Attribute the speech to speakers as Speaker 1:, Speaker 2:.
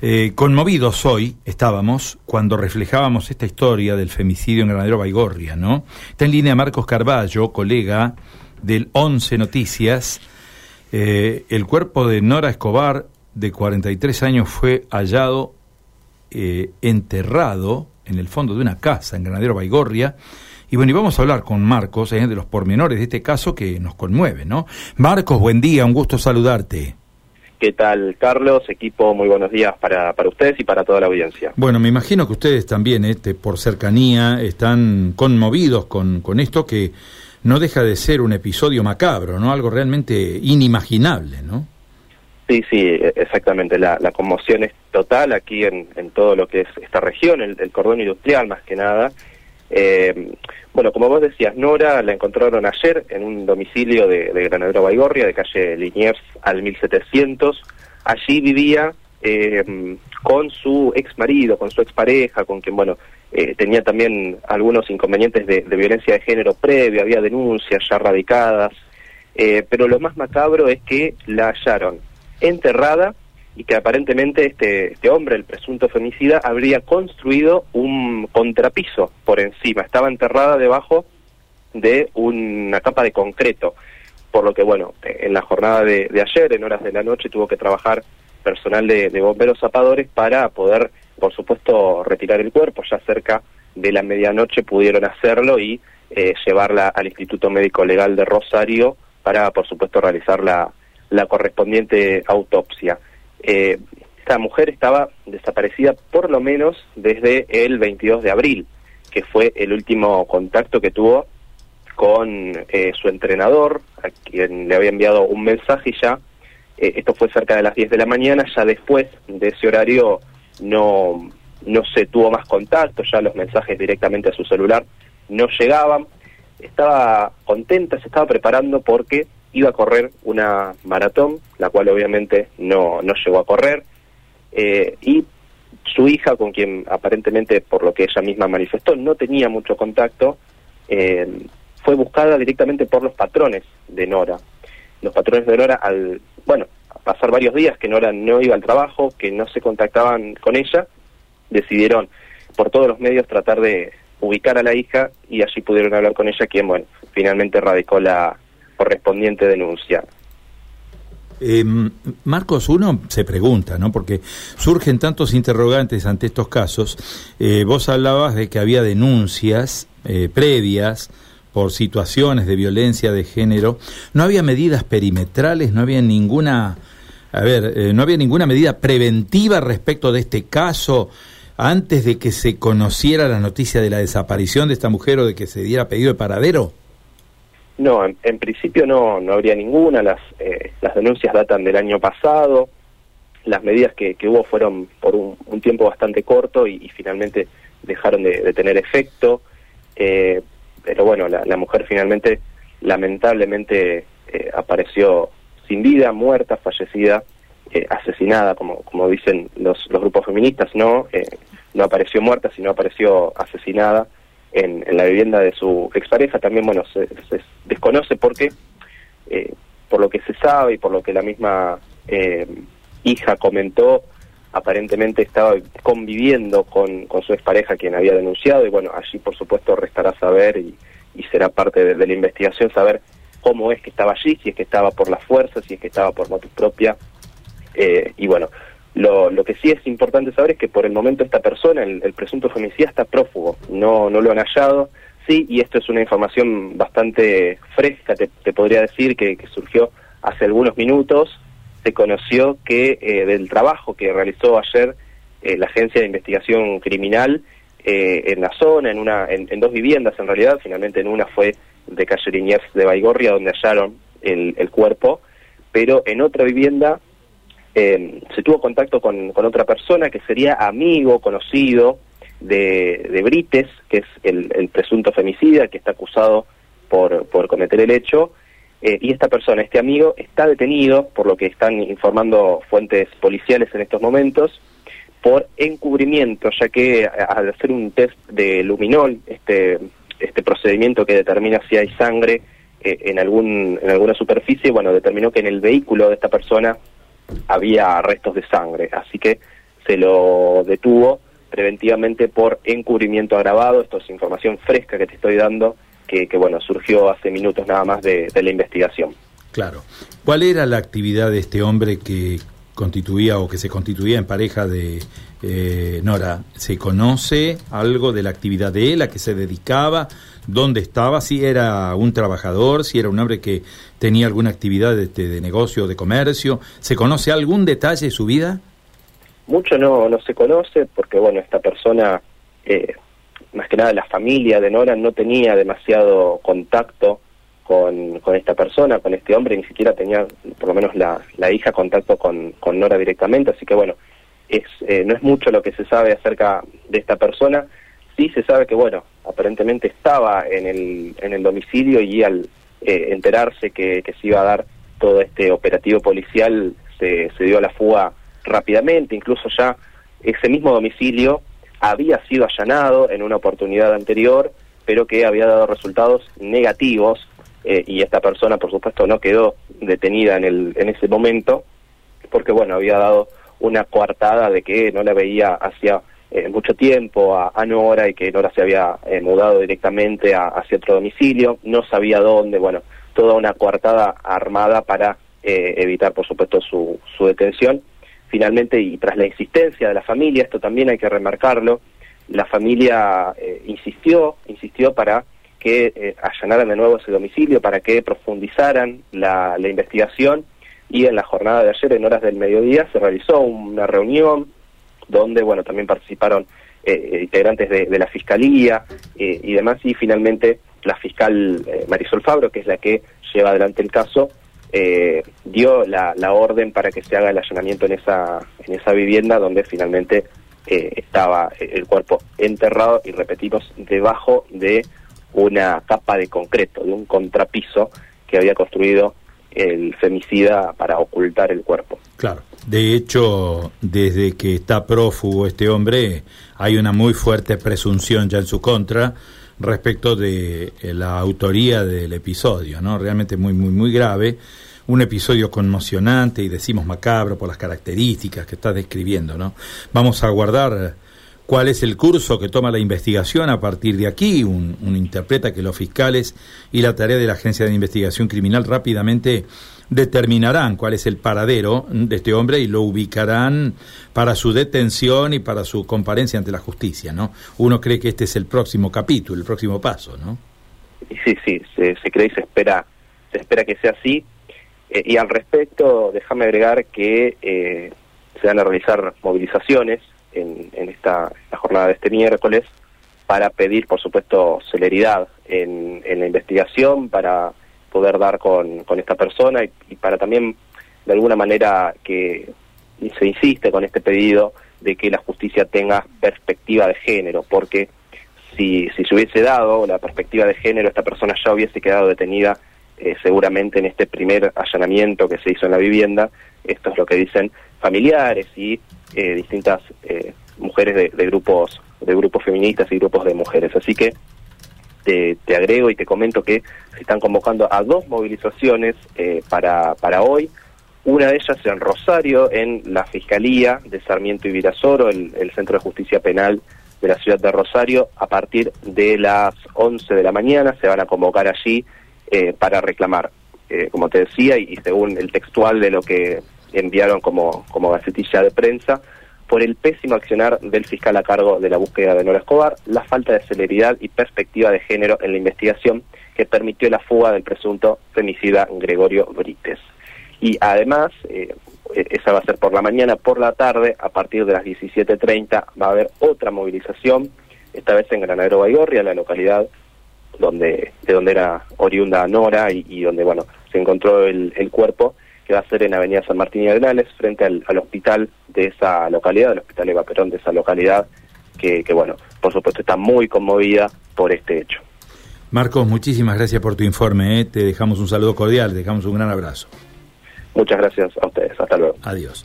Speaker 1: Eh, conmovidos hoy estábamos cuando reflejábamos esta historia del femicidio en Granadero Baigorria, ¿no? Está en línea Marcos Carballo, colega del 11 Noticias. Eh, el cuerpo de Nora Escobar, de 43 años, fue hallado eh, enterrado en el fondo de una casa en Granadero Baigorria. Y bueno, y vamos a hablar con Marcos de los pormenores de este caso que nos conmueve, ¿no? Marcos, buen día, un gusto saludarte.
Speaker 2: ¿Qué tal, Carlos? Equipo, muy buenos días para, para ustedes y para toda la audiencia.
Speaker 1: Bueno, me imagino que ustedes también, este, por cercanía, están conmovidos con, con esto que no deja de ser un episodio macabro, ¿no? Algo realmente inimaginable, ¿no?
Speaker 2: Sí, sí, e, exactamente. La, la conmoción es total aquí en, en, todo lo que es esta región, el, el cordón industrial más que nada. Eh, bueno, como vos decías, Nora la encontraron ayer en un domicilio de, de Granadero Baigorria, de calle Liniers al 1700. Allí vivía eh, con su ex marido, con su expareja, con quien, bueno, eh, tenía también algunos inconvenientes de, de, violencia de género previo, había denuncias ya radicadas. Eh, pero lo más macabro es que la hallaron enterrada y que aparentemente este, este hombre, el presunto femicida, habría construido un contrapiso por encima, estaba enterrada debajo de una capa de concreto, por lo que bueno, en la jornada de, de ayer, en horas de la noche, tuvo que trabajar personal de, bomberos zapadores para poder, por supuesto, retirar el cuerpo, ya cerca de la medianoche pudieron hacerlo y eh, llevarla al Instituto Médico Legal de Rosario para, por supuesto, realizar la, la correspondiente autopsia. Eh, esta mujer estaba desaparecida por lo menos desde el 22 de abril, que fue el último contacto que tuvo con eh, su entrenador, a quien le había enviado un mensaje y ya, eh, esto fue cerca de las 10 de la mañana, ya después de ese horario no, no se tuvo más contacto, ya los mensajes directamente a su celular no llegaban, estaba contenta, se estaba preparando porque iba a correr una maratón, la cual obviamente no, no llegó a correr, eh, y su hija, con quien aparentemente, por lo que ella misma manifestó, no tenía mucho contacto, eh, fue buscada directamente por los patrones de Nora. Los patrones de Nora, al, bueno, pasar varios días que Nora no iba al trabajo, que no se contactaban con ella, decidieron por todos los medios tratar de ubicar a la hija y allí pudieron hablar con ella, quien, bueno, finalmente radicó la, correspondiente denuncia.
Speaker 1: Eh, Marcos, uno se pregunta, ¿no? Porque surgen tantos interrogantes ante estos casos. Eh, vos hablabas de que había denuncias eh, previas por situaciones de violencia de género. No había medidas perimetrales, no había ninguna, a ver, eh, no había ninguna medida preventiva respecto de este caso antes de que se conociera la noticia de la desaparición de esta mujer o de que se diera pedido de paradero.
Speaker 2: No, en, en, principio no, no habría ninguna, las, eh, las denuncias datan del año pasado, las medidas que, que hubo fueron por un, tiempo bastante corto y, finalmente dejaron de, tener efecto, eh, pero bueno, la, la, mujer finalmente lamentablemente eh, apareció sin vida, muerta, fallecida, eh, asesinada, como, como dicen los, los grupos feministas, no, eh, no apareció muerta, sino apareció asesinada en, en, la vivienda de su expareja. También, bueno, se, desconoce porque, eh, por lo que se sabe y por lo que la misma eh, hija comentó, aparentemente estaba conviviendo con, con su expareja quien había denunciado y bueno, allí por supuesto restará saber y, y será parte de, la investigación saber cómo es que estaba allí, si es que estaba por la fuerza, si es que estaba por motus propia eh, y bueno, lo, lo, que sí es importante saber es que por el momento esta persona, el, el, presunto femicida, está prófugo, no, no lo han hallado. Sí, y esto es una información bastante fresca, te, te podría decir, que, que, surgió hace algunos minutos. Se conoció que eh, del trabajo que realizó ayer eh, la Agencia de Investigación Criminal eh, en la zona, en, una, en, en, dos viviendas en realidad, finalmente en una fue de calle Liniers de Baigorria, donde hallaron el, el cuerpo, pero en otra vivienda eh, se tuvo contacto con, con, otra persona que sería amigo, conocido de, de Brites, que es el, el, presunto femicida que está acusado por, por cometer el hecho, eh, y esta persona, este amigo, está detenido, por lo que están informando fuentes policiales en estos momentos, por encubrimiento, ya que al hacer un test de luminol, este, este procedimiento que determina si hay sangre eh, en, algún, en alguna superficie, bueno, determinó que en el vehículo de esta persona había restos de sangre, así que se lo detuvo preventivamente por encubrimiento agravado. Esto es información fresca que te estoy dando, que, bueno, surgió hace minutos nada más de, la investigación.
Speaker 1: Claro. ¿Cuál era la actividad de este hombre que constituía o que se constituía en pareja de eh, Nora? ¿Se conoce algo de la actividad de él, a que se dedicaba? ¿Dónde estaba? ¿Si era un trabajador? ¿Si era un hombre que tenía alguna actividad de, de negocio, de comercio? ¿Se conoce algún detalle de su vida?
Speaker 2: Mucho no, no se conoce porque, bueno, esta persona, eh, más que nada la familia de Nora, no tenía demasiado contacto con, con esta persona, con este hombre, ni siquiera tenía, por lo menos la, la hija, contacto con, con Nora directamente, así que bueno, es, eh, no es mucho lo que se sabe acerca de esta persona, sí se sabe que, bueno, aparentemente estaba en el, domicilio y al eh, enterarse que, que se iba a dar todo este operativo policial, se, se dio a la fuga rápidamente, incluso ya ese mismo domicilio había sido allanado en una oportunidad anterior, pero que había dado resultados negativos eh, y esta persona, por supuesto, no quedó detenida en, el, en ese momento, porque, bueno, había dado una coartada de que no la veía hacía eh, mucho tiempo a, Nora y que Nora se había eh, mudado directamente a, hacia otro domicilio, no sabía dónde, bueno, toda una coartada armada para evitar, por supuesto, su, su detención. Finalmente, y tras la insistencia de la familia, esto también hay que remarcarlo, la familia eh, insistió, insistió para que eh, allanaran de nuevo ese domicilio, para que profundizaran la, investigación. Y en la jornada de ayer, en horas del mediodía, se realizó una reunión donde, bueno, también participaron eh, integrantes de, la Fiscalía y demás, y finalmente la fiscal Marisol Fabro, que es la que lleva adelante el caso, eh, dio la, orden para que se haga el allanamiento en esa, en esa vivienda donde finalmente eh, estaba el cuerpo enterrado y repetimos debajo de una capa de concreto, de un contrapiso que había construido el femicida para ocultar el cuerpo.
Speaker 1: Claro. De hecho, desde que está prófugo este hombre, hay una muy fuerte presunción ya en su contra respecto de eh, la autoría del episodio, ¿no? Realmente muy, muy, muy grave. Un episodio conmocionante y decimos macabro por las características que estás describiendo, ¿no? Vamos a guardar cuál es el curso que toma la investigación a partir de aquí. Un, interpreta que los fiscales y la tarea de la Agencia de Investigación Criminal rápidamente determinarán cuál es el paradero de este hombre y lo ubicarán para su detención y para su comparencia ante la justicia, ¿no? Uno cree que este es el próximo capítulo, el próximo paso, ¿no?
Speaker 2: Sí, sí, se, cree y se espera, se espera que sea así. Eh, y al respecto, déjame agregar que eh, se van a realizar movilizaciones en, esta, jornada de este miércoles para pedir, por supuesto, celeridad en, la investigación, para poder dar con, esta persona y, para también, de alguna manera, que se insiste con este pedido de que la justicia tenga perspectiva de género, porque si, si se hubiese dado la perspectiva de género, esta persona ya hubiese quedado detenida eh, seguramente en este primer allanamiento que se hizo en la vivienda. Esto es lo que dicen familiares y eh, distintas eh, mujeres de, grupos de grupos feministas y grupos de mujeres. Así que te, agrego y te comento que se están convocando a dos movilizaciones eh, para, para hoy. Una de ellas en Rosario, en la Fiscalía de Sarmiento y Virasoro, el, el Centro de Justicia Penal de la ciudad de Rosario, a partir de las 11 de la mañana se van a convocar allí para reclamar, como te decía, y según el textual de lo que enviaron como, como gacetilla de prensa por el pésimo accionar del fiscal a cargo de la búsqueda de Nora Escobar, la falta de celeridad y perspectiva de género en la investigación que permitió la fuga del presunto femicida Gregorio Brites. Y además, eh, esa va a ser por la mañana, por la tarde, a partir de las 17.30 va a haber otra movilización, esta vez en Granadero Baigorria, la localidad donde de donde era oriunda Nora y, donde bueno se encontró el, el cuerpo que va a ser en Avenida San Martín y Arenales, frente al, hospital de esa localidad, el Hospital Eva Perón de esa localidad, que, bueno, por supuesto está muy conmovida por este hecho.
Speaker 1: Marcos, muchísimas gracias por tu informe. ¿eh? Te dejamos un saludo cordial, te dejamos un gran abrazo.
Speaker 2: Muchas gracias a ustedes. Hasta luego.
Speaker 1: Adiós.